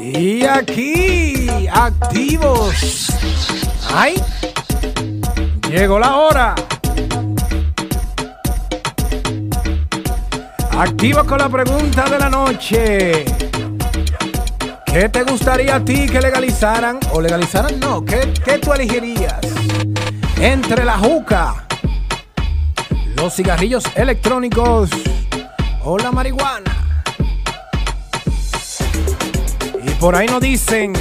Y aquí, activos. ¡Ay! Llegó la hora. Activos con la pregunta de la noche. ¿Qué te gustaría a ti que legalizaran? ¿O legalizaran? No. ¿Qué, qué tú elegirías? Entre la juca, los cigarrillos electrónicos o la marihuana. Por ahí nos dicen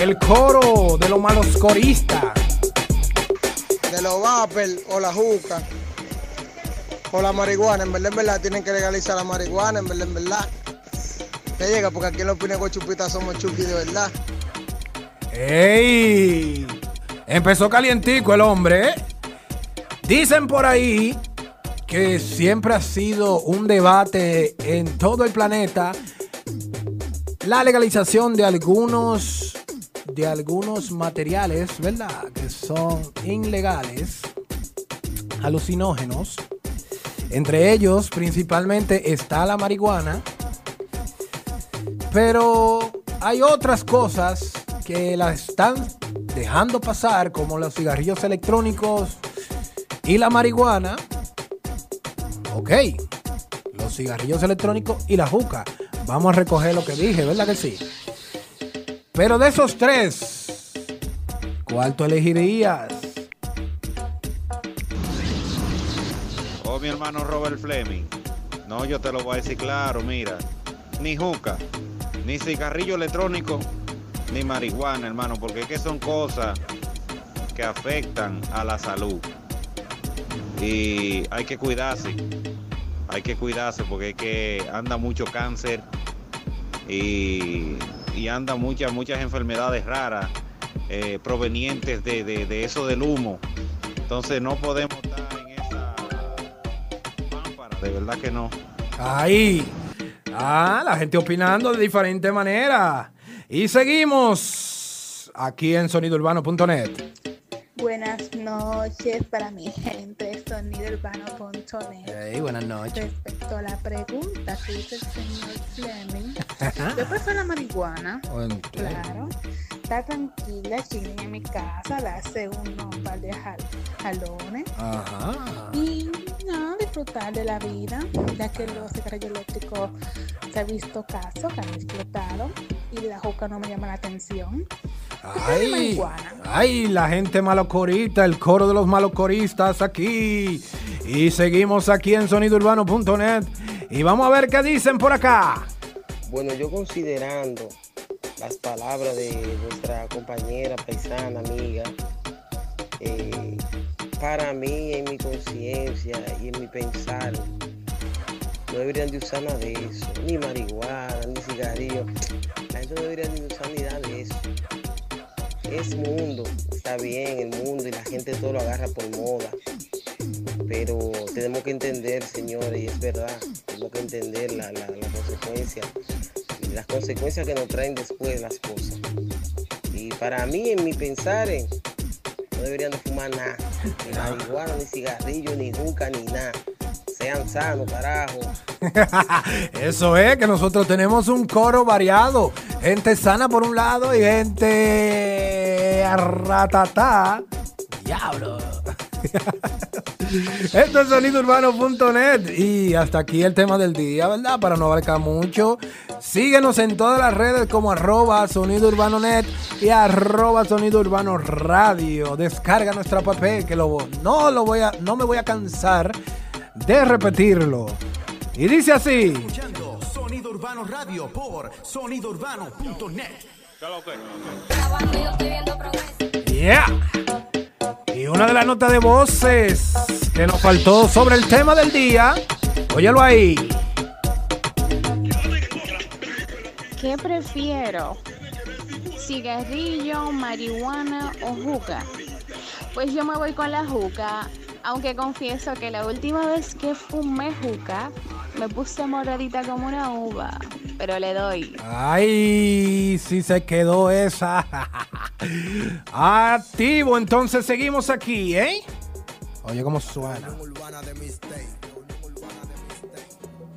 el coro de los malos coristas. De los vapor o la juca o la marihuana. En verdad, en verdad, tienen que legalizar la marihuana, en verdad, en verdad. Te llega porque aquí en los Pinegos Chupitas somos chupi de verdad. ¡Ey! Empezó calientico el hombre. ¿eh? Dicen por ahí que siempre ha sido un debate en todo el planeta la legalización de algunos de algunos materiales, ¿verdad? Que son ilegales, alucinógenos. Entre ellos, principalmente, está la marihuana. Pero hay otras cosas que la están dejando pasar, como los cigarrillos electrónicos y la marihuana. Ok, los cigarrillos electrónicos y la juca. Vamos a recoger lo que dije, ¿verdad que sí? Pero de esos tres, ¿cuál tú elegirías? Oh, mi hermano Robert Fleming. No, yo te lo voy a decir claro, mira. Ni juca, ni cigarrillo electrónico, ni marihuana, hermano, porque es que son cosas que afectan a la salud. Y hay que cuidarse. Hay que cuidarse porque es que anda mucho cáncer y, y anda muchas, muchas enfermedades raras eh, provenientes de, eso del humo. Entonces no podemos estar en esa pámpara, de verdad que no. Ahí. Ah, la gente opinando de diferente manera. Y seguimos aquí en sonidourbano.net. Buenas noches para mi gente de sonidourbano.net. Hey, buenas noches. Respecto a la pregunta que hizo el señor Fleming, yo prefiero la marihuana, claro. Está tranquila, chilling en mi casa, la hace uno un par de jal- jalones Ajá. y no, disfrutar de la vida, ya que los cigarrillos eléctricos se ha visto casos que han explotado y la juca no me llama la atención. Ay, ay, la gente malocorista, el coro de los malocoristas aquí. Y seguimos aquí en sonidourbano.net. Y vamos a ver qué dicen por acá. Bueno, yo considerando las palabras de nuestra compañera, paisana, amiga, eh, para mí, en mi conciencia y en mi pensar, no deberían de usar nada de eso, ni marihuana, ni cigarrillo. La gente no debería de usar ni nada de eso. Es mundo, está bien el mundo y la gente todo lo agarra por moda. Pero tenemos que entender, señores, y es verdad, tenemos que entender la, la, la consecuencia, las consecuencias que nos traen después las cosas. Y para mí, en mi pensar, eh, no deberían de fumar nada, ni marihuana, ni cigarrillo, ni juca, ni nada. Sean sanos, carajo. Eso es, que nosotros tenemos un coro variado. Gente sana por un lado y gente ratatá. Diablo. Esto es sonidourbano.net y hasta aquí el tema del día, ¿verdad? Para no abarcar mucho. Síguenos en todas las redes como arroba sonidourbanonet y arroba sonidourbano radio. Descarga nuestra app que lo, no, lo voy a, no me voy a cansar de repetirlo. Y dice así. Escuchando Sonido Urbano Radio por sonidourbano.net. Yeah. Y una de las notas de voces que nos faltó sobre el tema del día. Óyelo ahí. ¿Qué prefiero? ¿Cigarrillo, marihuana o juca? Pues yo me voy con la juca, aunque confieso que la última vez que fumé juca me puse moradita como una uva, pero le doy. Ay, sí se quedó esa. Activo, entonces seguimos aquí, ¿eh? Oye, como suena.